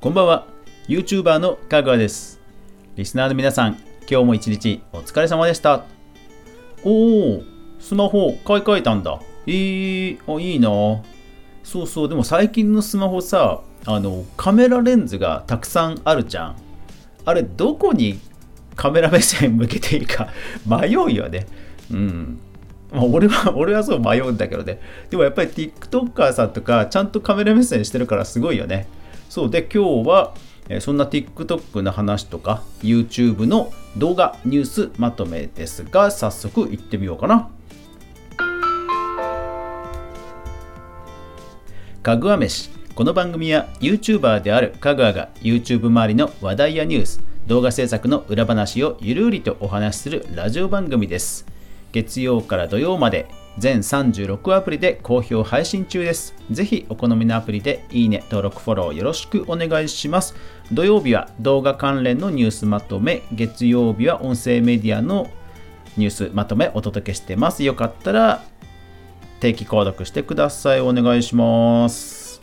こんばんは。YouTuber のかぐわです。リスナーの皆さん今日も一日お疲れ様でした。おおスマホ買い替えたんだ。えー、あいいな。そうそうでも最近のスマホさあのカメラレンズがたくさんあるじゃん。あれどこにカメラ目線向けていいか 迷うよね。うん。まあ、俺は、俺はそう迷うんだけどね。でもやっぱり TikToker さんとか、ちゃんとカメラ目線してるからすごいよね。そうで、今日は、そんな TikTok の話とか、YouTube の動画、ニュースまとめですが、早速行ってみようかな。かぐわ飯。この番組は YouTuber であるかぐわが YouTube 周りの話題やニュース、動画制作の裏話をゆるりとお話しするラジオ番組です。月曜から土曜まで全36アプリで好評配信中です。ぜひお好みのアプリでいいね、登録、フォローよろしくお願いします。土曜日は動画関連のニュースまとめ、月曜日は音声メディアのニュースまとめお届けしてます。よかったら定期購読してください。お願いします。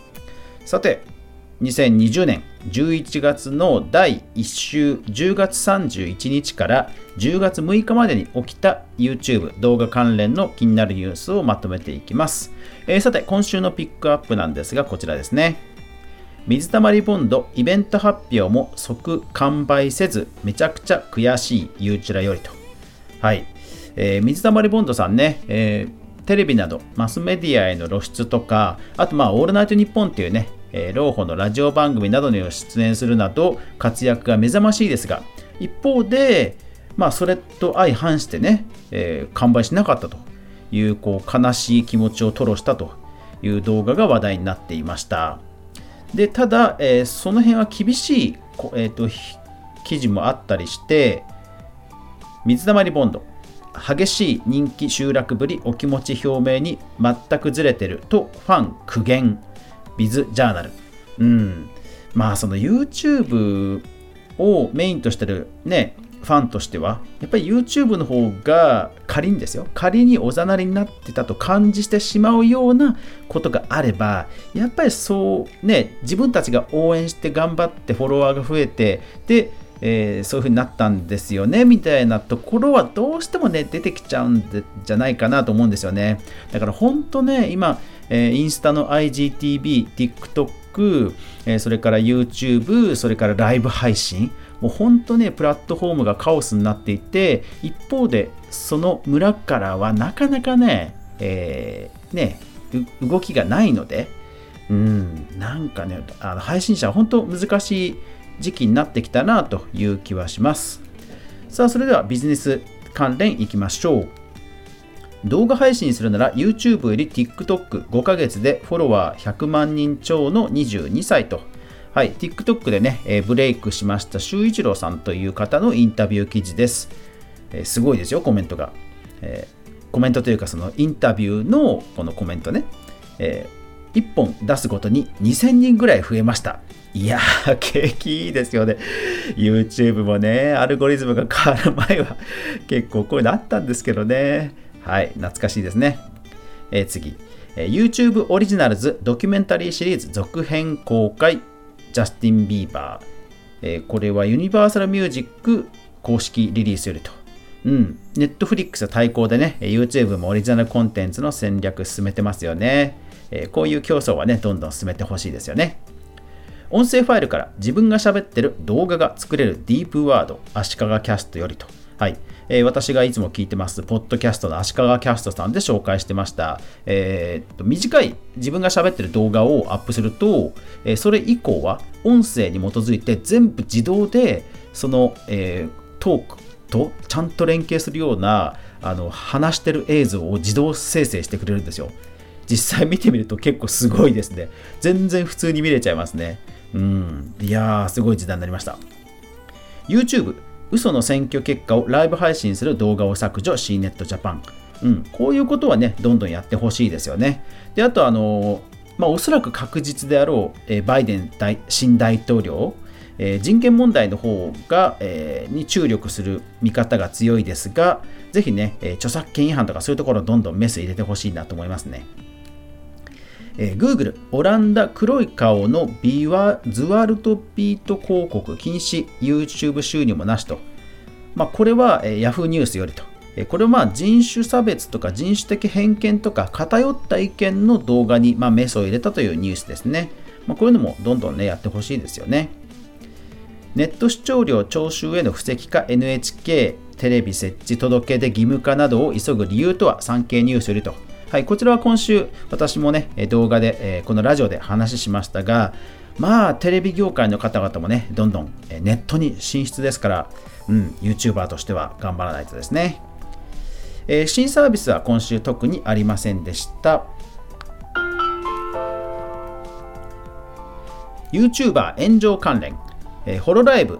さて、2020年11月の第1週10月31日から10月6日までに起きた YouTube 動画関連の気になるニュースをまとめていきます。えー、さて、今週のピックアップなんですが、こちらですね。水溜りボンドイベント発表も即完売せず、めちゃくちゃ悔しいゆうちらよりと。はい。えー、水溜りボンドさんね、えー、テレビなどマスメディアへの露出とか、あとまあ、オールナイトニッポンっていうね、えー、老舗のラジオ番組などに出演するなど活躍が目覚ましいですが一方で、まあ、それと相反してね、えー、完売しなかったというこう悲しい気持ちを吐露したという動画が話題になっていました。でただ、えー、その辺は厳しい、えーと、記事もあったりして水溜りボンド激しい人気集落ぶりお気持ち表明に全くずれてるとファン苦言ビズジャーナル。うん。まあその YouTube をメインとしてるね、ファンとしては、やっぱり YouTube の方が仮にですよ、仮におざなりになってたと感じてしまうようなことがあれば、やっぱりそうね、自分たちが応援して頑張ってフォロワーが増えて、で、えー、そういう風になったんですよねみたいなところはどうしてもね出てきちゃうんじゃないかなと思うんですよね。だから本当ね今えー、インスタの IGTV、TikTok、えー、それから YouTube、それからライブ配信、もう本当ね、プラットフォームがカオスになっていて、一方で、その村からはなかなかね、えー、ね、動きがないので、うん、なんかね、あの配信者は本当難しい時期になってきたなという気はします。さあ、それではビジネス関連いきましょう。動画配信するなら YouTube より TikTok5 ヶ月でフォロワー100万人超の22歳と。はい、TikTok でね、えー、ブレイクしました修一郎さんという方のインタビュー記事です。えー、すごいですよ、コメントが。えー、コメントというか、そのインタビューのこのコメントね。えー、1本出すごとに2000人ぐらい増えました。いやー、景気いいですよね。YouTube もね、アルゴリズムが変わる前は結構こういうのあったんですけどね。はい、懐かしいですね。えー、次、えー、YouTube オリジナルズドキュメンタリーシリーズ続編公開、ジャスティン・ビーバー。えー、これはユニバーサルミュージック公式リリースよりと。うん、ネットフリックス対抗でね、YouTube もオリジナルコンテンツの戦略進めてますよね。えー、こういう競争はね、どんどん進めてほしいですよね。音声ファイルから自分が喋ってる動画が作れるディープワード、足利キャストよりと。はい。えー、私がいつも聞いてます、ポッドキャストの足利キャストさんで紹介してました。えー、短い自分が喋ってる動画をアップすると、えー、それ以降は音声に基づいて全部自動でその、えトークとちゃんと連携するようなあの話してる映像を自動生成してくれるんですよ。実際見てみると結構すごいですね。全然普通に見れちゃいますね。うん。いやー、すごい時代になりました。YouTube 嘘の選挙結果をライブ配信する動画を削除 CNET Japan。うん、こういうことはね、どんどんやってほしいですよね。で、あと、あの、まあ、おそらく確実であろう、えバイデン大新大統領、えー、人権問題の方が、え、に注力する見方が強いですが、ぜひね、え、著作権違反とかそういうところどんどんメス入れてほしいなと思いますね。えー、Google オランダ黒い顔のビワズワルトビート広告禁止 YouTube 収入もなしと、まあ、これは、えー、Yahoo ニュースよりと、えー、これはまあ人種差別とか人種的偏見とか偏った意見の動画に、まあ、メスを入れたというニュースですね、まあ、こういうのもどんどんねやってほしいですよね。ネット視聴料徴収への布石か NHK テレビ設置届出義務化などを急ぐ理由とは産経ニュースよりと。はい、こちらは今週、私もね、動画で、このラジオで話しましたが、まあ、テレビ業界の方々もね、どんどんネットに進出ですから、うん、YouTuber としては頑張らないとですね。えー、新サービスは今週特にありませんでした。YouTuber 炎上関連、えー、ホロライブ、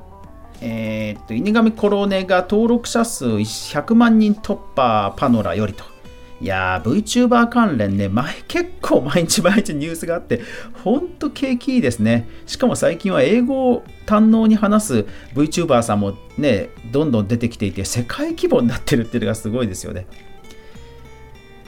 えー、っと、犬神コロネが登録者数100万人突破パノラよりと。いやー、VTuber 関連ね、前、結構毎日毎日ニュースがあって、ほんと景気いいですね。しかも最近は英語を堪能に話す VTuber さんもね、どんどん出てきていて、世界規模になってるっていうのがすごいですよね。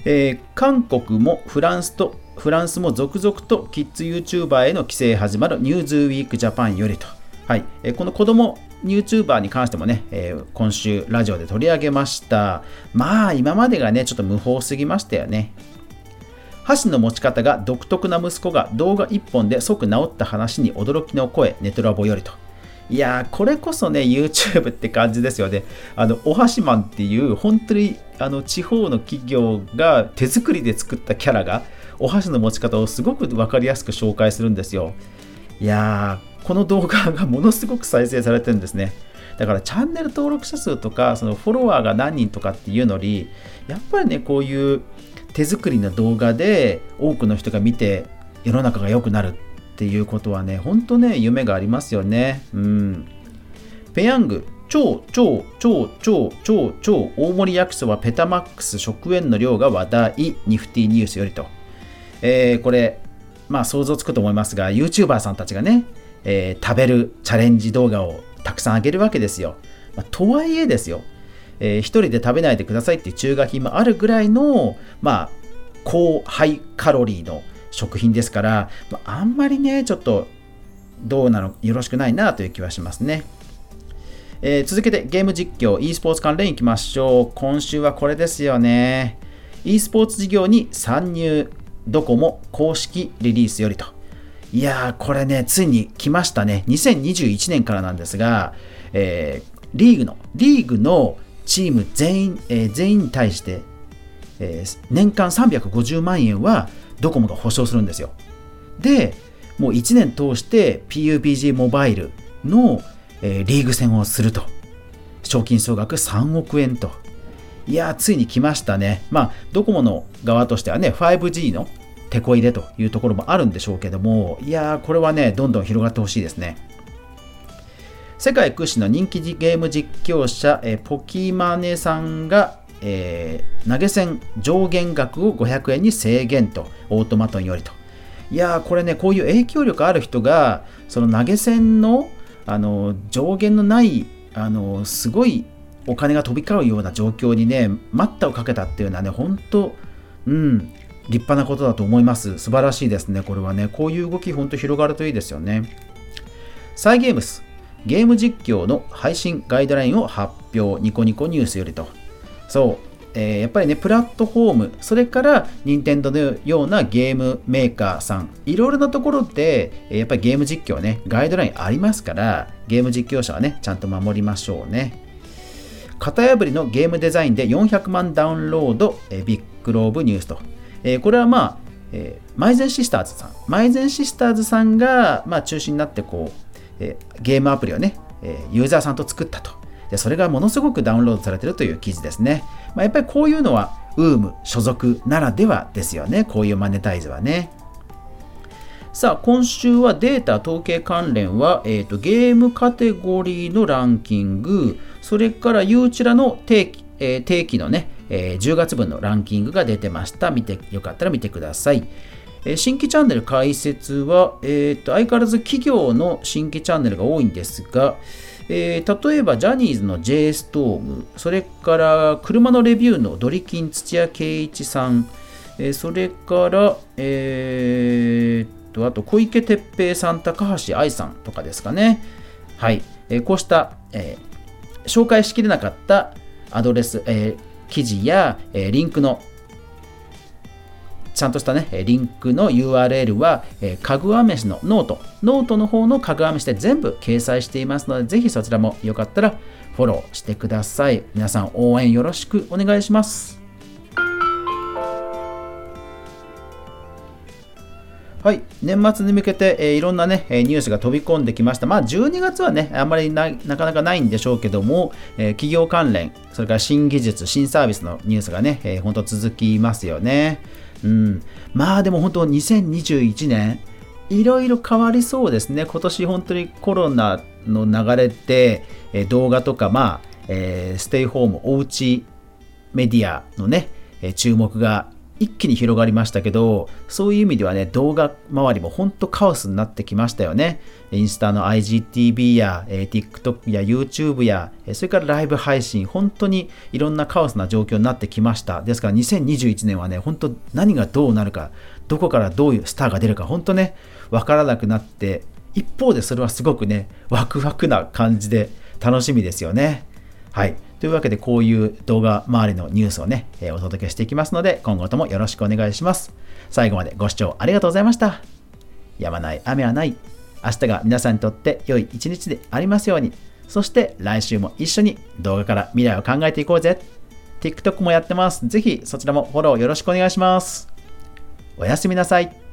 えー、韓国もフランスとフランスも続々とキッズ YouTuber への規制始まるニューズウィークジャパンよりと、はいえー、この子供 YouTuber に関してもね、えー、今週ラジオで取り上げました。まあ今までがね、ちょっと無法すぎましたよね。箸の持ち方が独特な息子が動画1本で即治った話に驚きの声、ネトラボよりと。いやー、これこそね、YouTube って感じですよね。あの、お箸マンっていう、本当にあの地方の企業が手作りで作ったキャラが、お箸の持ち方をすごく分かりやすく紹介するんですよ。いやー、この動画がものすごく再生されてるんですね。だからチャンネル登録者数とかそのフォロワーが何人とかっていうのにやっぱりねこういう手作りの動画で多くの人が見て世の中が良くなるっていうことはね本当ね夢がありますよね。うん。ペヤング超超超超超超大盛り焼きそばペタマックス食塩の量が話題ニフティニュースよりと。えー、これまあ想像つくと思いますが YouTuber さんたちがねえー、食べるチャレンジ動画をたくさんあげるわけですよ。まあ、とはいえですよ、えー、一人で食べないでくださいっていう中華品もあるぐらいの、まあ、高ハイカロリーの食品ですから、まあ、あんまりね、ちょっとどうなの、よろしくないなという気はしますね。えー、続けてゲーム実況、e スポーツ関連いきましょう。今週はこれですよね。e スポーツ事業に参入、ドコモ公式リリースよりと。いやー、これね、ついに来ましたね。2021年からなんですが、えー、リーグの、リーグのチーム全員、えー、全員に対して、えー、年間350万円はドコモが保証するんですよ。で、もう1年通して PUBG モバイルの、えー、リーグ戦をすると。賞金総額3億円と。いやー、ついに来ましたね。まあ、ドコモの側としてはね、5G の手こ入れというところもあるんでしょうけども、いやー、これはね、どんどん広がってほしいですね。世界屈指の人気ゲーム実況者、えポキマネさんが、えー、投げ銭上限額を500円に制限と、オートマトンよりと。いやー、これね、こういう影響力ある人が、その投げ銭のあの上限のない、あのすごいお金が飛び交うような状況にね、待ったをかけたっていうのはね、本当、うん、立派なことだと思います。素晴らしいですね、これはね。こういう動き、ほんと広がるといいですよね。サイゲームス、ゲーム実況の配信ガイドラインを発表、ニコニコニュースよりと。そう、えー、やっぱりね、プラットフォーム、それから任天堂のようなゲームメーカーさん、いろいろなところで、やっぱりゲーム実況ね、ガイドラインありますから、ゲーム実況者はね、ちゃんと守りましょうね。型破りのゲームデザインで400万ダウンロード、えビッグローブニュースと。えー、これはまあ、えー、マイゼンシスターズさん、マイゼンシスターズさんが、まあ、中心になってこう、えー、ゲームアプリをね、えユーザーさんと作ったと。でそれがものすごくダウンロードされてるという記事ですね。まあ、やっぱりこういうのは UM 所属ならではですよね。こういうマネタイズはね。さあ、今週はデータ統計関連は、えーと、ゲームカテゴリーのランキング、それからユーチュラの定期,、えー、定期のね、えー、10月分のランキングが出てました。見て、よかったら見てください。えー、新規チャンネル開設は、えーと、相変わらず企業の新規チャンネルが多いんですが、えー、例えばジャニーズの J ストーム、それから車のレビューのドリキン土屋圭一さん、えー、それから、えー、と、あと小池徹平さん、高橋愛さんとかですかね。はい。えー、こうした、えー、紹介しきれなかったアドレス、えー、記事や、え、リンクのちゃんとしたね、リンクの URL は、えかぐわ飯の note、note の方のかぐわ飯で全部掲載していますので、ぜひそちらもよかったらフォローしてください。皆さん応援よろしくお願いします。はい、年末に向けて、えー、いろんなね、えニュースが飛び込んできました。まあ、12月はね、あんまりなかなかないんでしょうけども、えー、企業関連、それから新技術、新サービスのニュースがね、えー、本当続きますよね。うん、まあでも本当2021年いろいろ変わりそうですね今年本当にコロナの流れで、え動画とかまあ、え、ステイホームおうちメディアのね、え注目が一気に広がりましたけど、そういう意味ではね、動画周りも本当カオスになってきましたよね。インスタの IGTV や、え、TikTok や YouTube や、それからライブ配信、本当にいろんなカオスな状況になってきました。ですから2021年はね、本当何がどうなるか、どこからどういうスターが出るか、本当ね、わからなくなって、一方でそれはすごくね、ワクワクな感じで楽しみですよね。はい。というわけで、こういう動画周りのニュースをね、えー、お届けしていきますので、今後ともよろしくお願いします。最後までご視聴ありがとうございました。やまない雨はない。明日が皆さんにとって良い一日でありますように。そして来週も一緒に動画から未来を考えていこうぜ。TikTok もやってます。ぜひそちらもフォローよろしくお願いします。おやすみなさい。